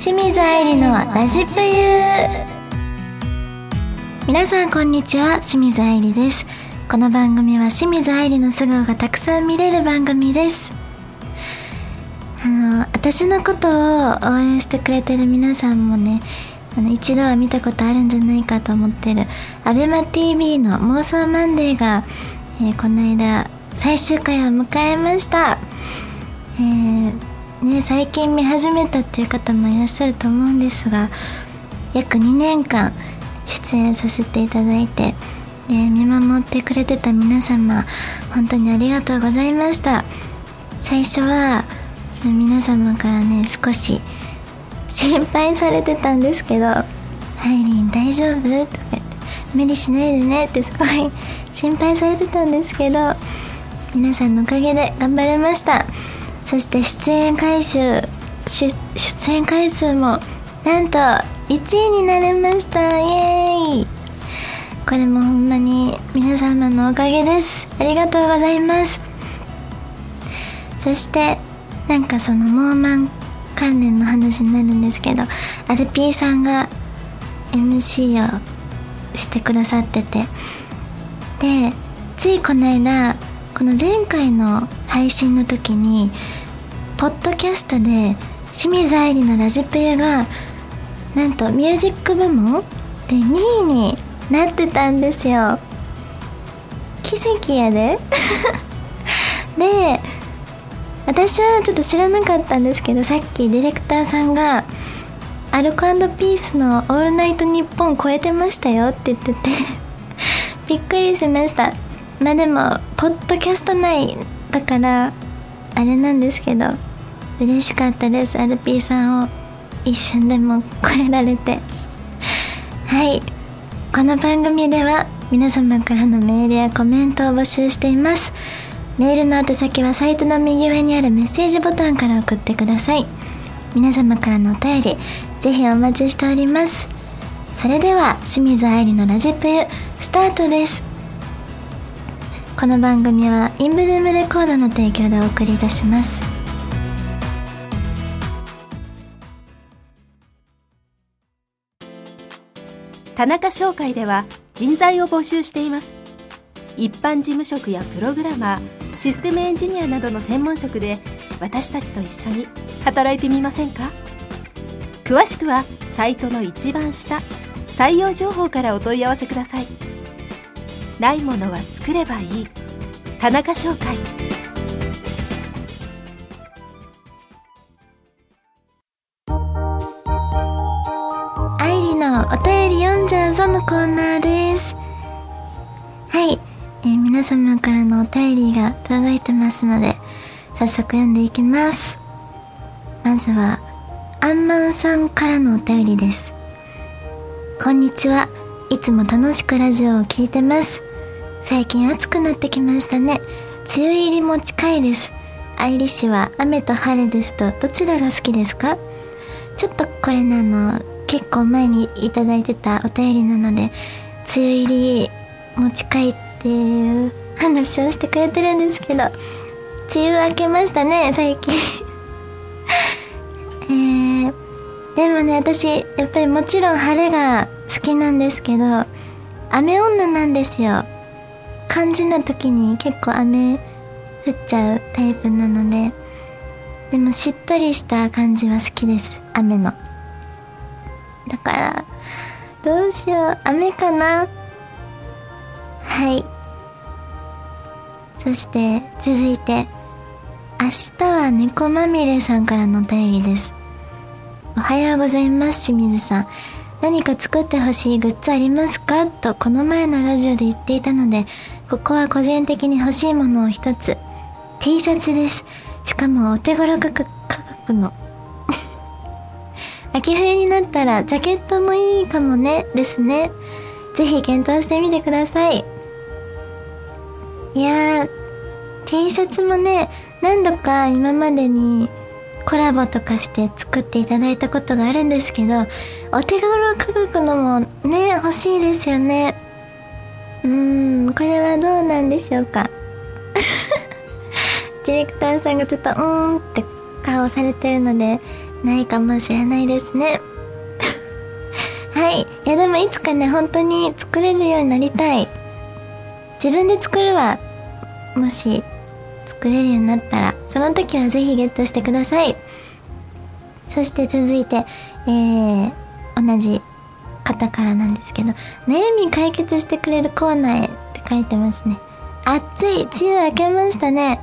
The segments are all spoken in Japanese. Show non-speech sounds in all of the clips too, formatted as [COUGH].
清水愛理のラジプユ皆さんこんにちは。清水愛理です。この番組は清水愛理の素顔がたくさん見れる番組です。あの私のことを応援してくれてる皆さんもねあの一度は見たことあるんじゃないかと思ってる ABEMATV の妄想マンデーが、えー、この間最終回を迎えました。えー、ね最近見始めたっていう方もいらっしゃると思うんですが約2年間出演させていただいて、え、見守ってくれてた皆様本当にありがとうございました最初は皆様からね少し心配されてたんですけど「ハイリン大丈夫?」とかって「無理しないでね」ってすごい心配されてたんですけど皆さんのおかげで頑張れましたそして出演回数出演回数もなんと1位になれました。イエーイ。これもほんまに皆様のおかげです。ありがとうございます。そしてなんかそのモーマン関連の話になるんですけどアルピーさんが MC をしてくださってて。でついこの間この前回の配信の時にポッドキャストで清水愛理のラジプユがなんとミュージック部門で2位になってたんですよ。奇跡やで。[LAUGHS] で私はちょっと知らなかったんですけどさっきディレクターさんが「アルコピースのオールナイトニッポン超えてましたよ」って言ってて [LAUGHS] びっくりしました。まあでもポッドキャスト内だからあれなんですけど嬉しかったです。アルピーさんを一瞬でも超えられて。はい。この番組では皆様からのメールやコメントを募集しています。メールの宛先はサイトの右上にあるメッセージボタンから送ってください。皆様からのお便りぜひお待ちしております。それでは清水愛理のラジプユスタートです。この番組はインブルームレコードの提供でお送りいたします。田中商会では人材を募集しています。一般事務職やプログラマーシステムエンジニアなどの専門職で私たちと一緒に働いてみませんか？詳しくはサイトの一番下採用情報からお問い合わせください。ないものは作ればいい。田中商会。り読んのコーナーです。はい。えー、皆様からのお便りが届いてますので早速読んでいきます。まずはあんまんさんからのお便りです。こんにちは。いつも楽しくラジオを聴いてます。最近暑くなってきましたね。梅雨入りも近いです。愛理市は雨と晴れですとどちらが好きですか？ちょっとこれなの結構前にいただいてたお便りなので梅雨入りも近いって話をしてくれてるんですけど梅雨明けましたね最近。[LAUGHS] えー、でもね私やっぱりもちろん晴れが好きなんですけど雨女なんですよ。肝心な時に結構雨降っちゃうタイプなのででもしっとりした感じは好きです雨の。だからどうしよう雨かな？はい。そして続いて明日は猫まみれさんからのお便りです。おはようございます清水さん。何か作ってほしいグッズありますか？とこの前のラジオで言っていたのでここは個人的に欲しいものを一つ。T シャツです。しかもお手頃価格価格の。秋冬になったらジャケットもいいかもねですね。ぜひ検討してみてください。いやー T シャツもね何度か今までにコラボとかして作っていただいたことがあるんですけどお手頃価格のもね欲しいですよね。うーんこれはどうなんでしょうか。[LAUGHS] ディレクターさんがちょっとうーんって顔されてるのでないかもしれないですね。[LAUGHS] はい。いやでもいつかね本当に作れるようになりたい。自分で作るわ。もし作れるようになったら。その時はぜひゲットしてください。そして続いてえー、同じ方からなんですけど。悩み解決してくれるコーナーへって書いてますね。暑い。梅雨明けましたね。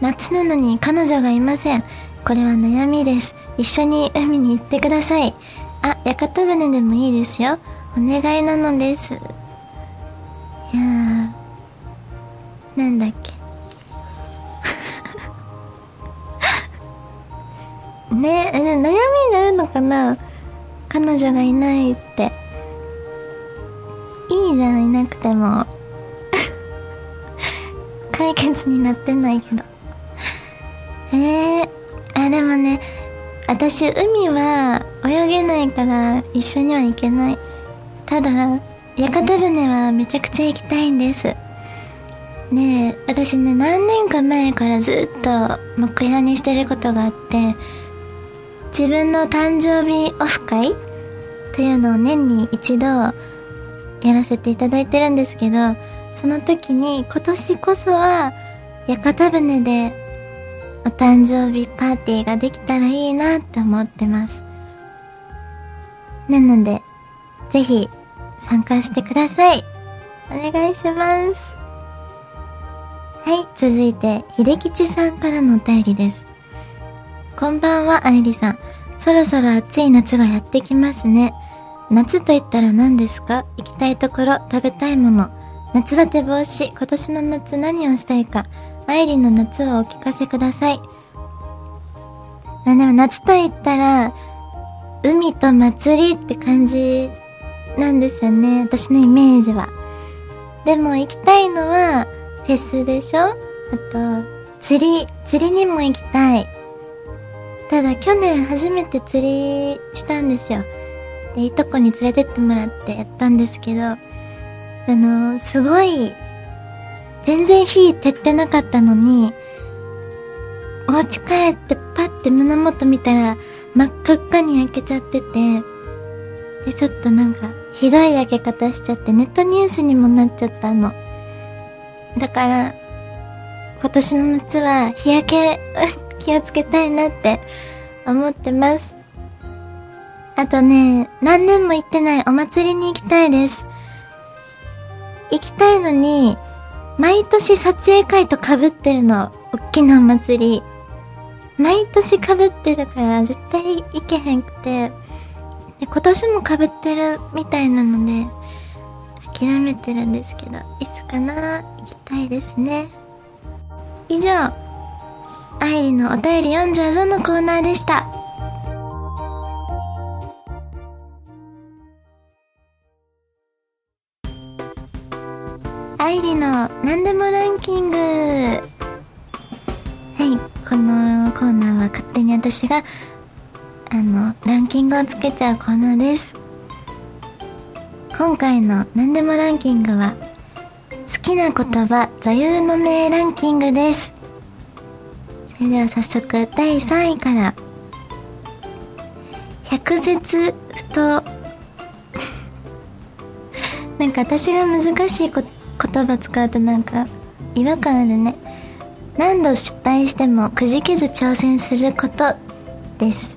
夏なのに彼女がいません。これは悩みです。一緒に海に行ってください。あ屋形船でもいいですよ。お願いなのです。いやー。なんだっけ。[LAUGHS] ね悩みになるのかな。彼女がいないって。いいじゃんいなくても。[LAUGHS] 解決になってないけど。えー、私海は泳げないから一緒には行けない。ただ屋形船はめちゃくちゃ行きたいんです。ねえ私ね何年か前からずっと目標にしてることがあって自分の誕生日オフ会というのを年に一度やらせていただいてるんですけどその時に今年こそは屋形船でお誕生日パーティーができたらいいなって思ってます。なのでぜひ参加してください。お願いします。はい続いて秀吉さんからのお便りです。こんばんは愛理さん。そろそろ暑い夏がやってきますね。夏と言ったら何ですか？行きたいところ食べたいもの。夏バテ防止。今年の夏何をしたいか？愛理の夏をお聞かせください。まあでも夏と言ったら、海と祭りって感じなんですよね。私のイメージは。でも行きたいのはフェスでしょ？あと、釣り、釣りにも行きたい。ただ去年初めて釣りしたんですよ。で、いとこに連れてってもらってやったんですけど、あの、すごい全然火照ってなかったのに、お家帰ってパッて胸元見たら真っ赤っかに焼けちゃってて、で、ちょっとなんか、ひどい焼け方しちゃってネットニュースにもなっちゃったの。だから、今年の夏は日焼け [LAUGHS] 気をつけたいなって思ってます。あとね、何年も行ってないお祭りに行きたいです。行きたいのに、毎年撮影会と被ってるの。おっきなお祭り。毎年被ってるから絶対行けへんくて。で、今年も被ってるみたいなので、諦めてるんですけど、いつかな行きたいですね。以上、愛理のお便り読んじゃうぞのコーナーでした。愛理の何でもランキング。はいこのコーナーは勝手に私があのランキングをつけちゃうコーナーです。今回の何でもランキングは好きな言葉座右の銘ランキングです。それでは早速第3位から。百舌ふと [LAUGHS] なんか私が難しいこと言葉使うとなんか違和感あるね。何度失敗してもくじけず挑戦することです。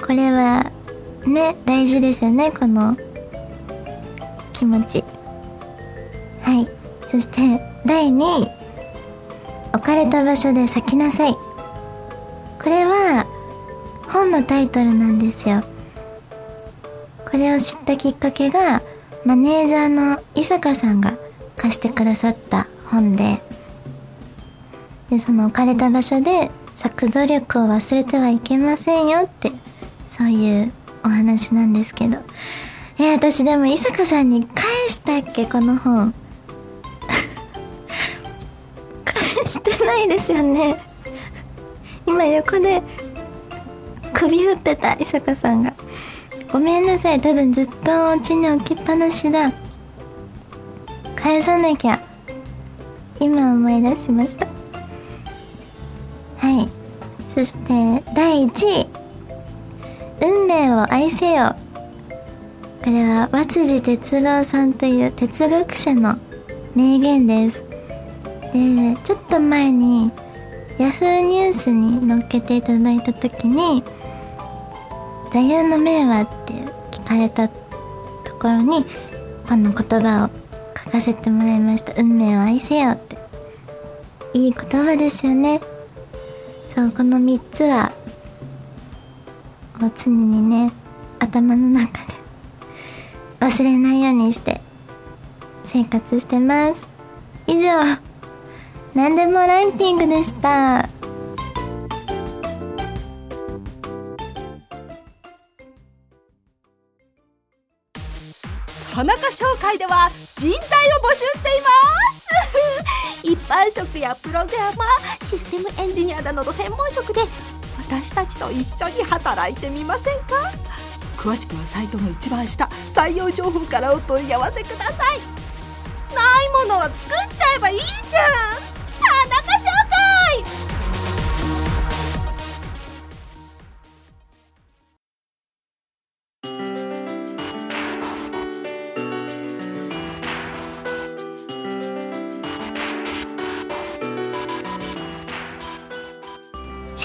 これはね大事ですよねこの気持ち。はい。そして第2位置かれた場所で咲きなさい。これは本のタイトルなんですよ。これを知ったきっかけがマネージャーの伊坂さんが貸してくださった本ででその置かれた場所で咲く努力を忘れてはいけませんよってそういうお話なんですけど。え私でも伊坂さんに返したっけこの本。[LAUGHS] 返してないですよね。今横で首振ってた伊坂さんが。ごめんなさい。多分ずっとお家に置きっぱなしだ。返さなきゃ。今思い出しました。はい。そして第1位。運命を愛せよ。これは和辻哲郎さんという哲学者の名言です。でちょっと前に Yahoo ニュースに載っけていただいた時に「座右の銘は?」って聞かれたところにこの言葉を書かせてもらいました「運命を愛せよ」って。いい言葉ですよね。そうこの3つはもう常にね頭の中で [LAUGHS] 忘れないようにして生活してます。以上。何でもランキングでした。田中商会では人材を募集しています。[LAUGHS] 一般職やプログラマーシステムエンジニアなどの専門職で私たちと一緒に働いてみませんか？詳しくはサイトの一番下採用情報からお問い合わせください。ないものは作っちゃえばいいじゃん。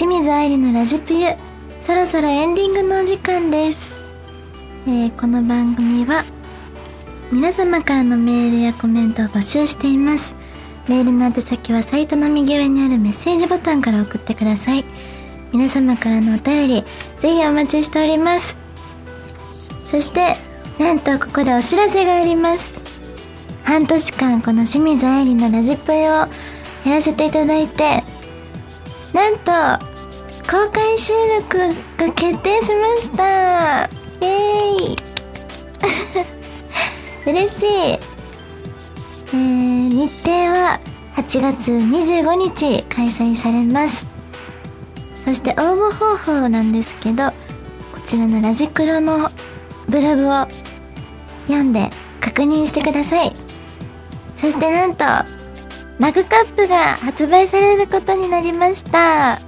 清水愛理のラジプユ。そろそろエンディングのお時間です、えーこの番組は皆様からのメールやコメントを募集しています。メールの宛先はサイトの右上にあるメッセージボタンから送ってください。皆様からのお便りぜひお待ちしております。そしてなんとここでお知らせがあります。半年間この清水愛理のラジプユをやらせていただいてなんと公開収録が決定しました。イエーイ。[LAUGHS] 嬉しい、えー、日程は8月25日開催されます。そして応募方法なんですけどこちらのラジクロのブログを読んで確認してください。そしてなんとマグカップが発売されることになりました。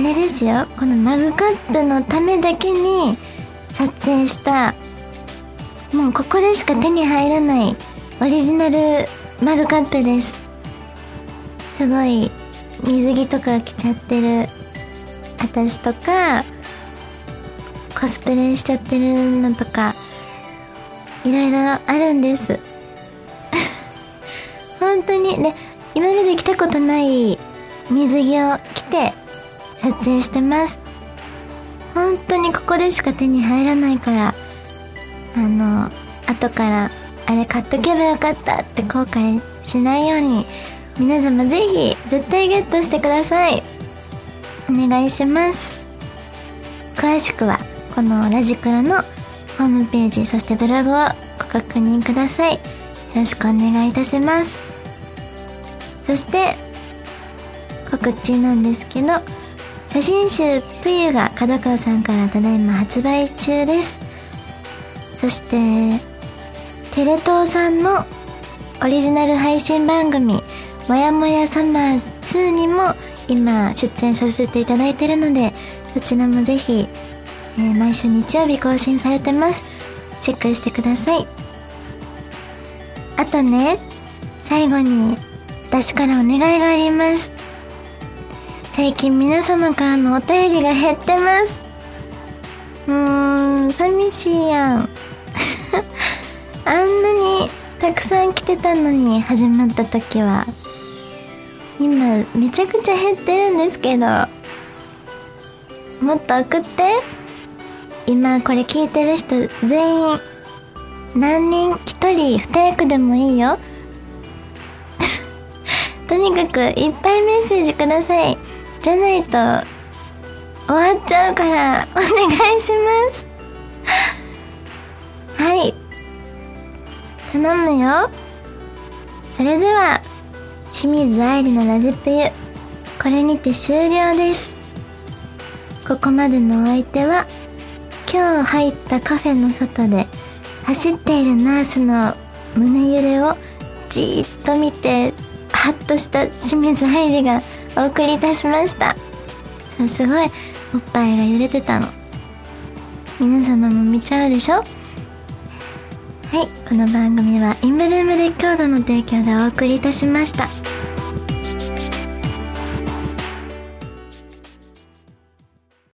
あれですよこのマグカップのためだけに撮影したもうここでしか手に入らないオリジナルマグカップですすごい水着とか着ちゃってる私とかコスプレしちゃってるのとかいろいろあるんです本当にね今まで着たことない水着を着て撮影してます。本当にここでしか手に入らないからあの後からあれ買っとけばよかったって後悔しないように皆様ぜひ絶対ゲットしてください。お願いします。詳しくはこのラジクロのホームページそしてブログをご確認ください。よろしくお願いいたします。そして告知なんですけど写真集「ぷゆ」が角川さんからただいま発売中です。そしてテレ東さんのオリジナル配信番組「もやもやサマー2」にも今出演させていただいてるのでそちらもぜひ、えー毎週日曜日更新されてます。チェックしてください。あとね最後に私からお願いがあります。最近皆様からのお便りが減ってます。うーん寂しいやん。[LAUGHS] あんなにたくさん来てたのに始まった時は今めちゃくちゃ減ってるんですけどもっと送って。今これ聞いてる人全員何人？一人？二役でもいいよ。[LAUGHS] とにかくいっぱいメッセージください。じゃないと終わっちゃうからお願いします。[LAUGHS] はい。頼むよ。それでは清水愛理のラジプユこれにて終了です。ここまでのお相手は今日入ったカフェの外で走っているナースの胸揺れをじーっと見てハッとした清水愛理がお送りいたしました。さあすごい。おっぱいが揺れてたの。皆様も見ちゃうでしょ？はい。この番組はインブルームレッコードの提供でお送りいたしました。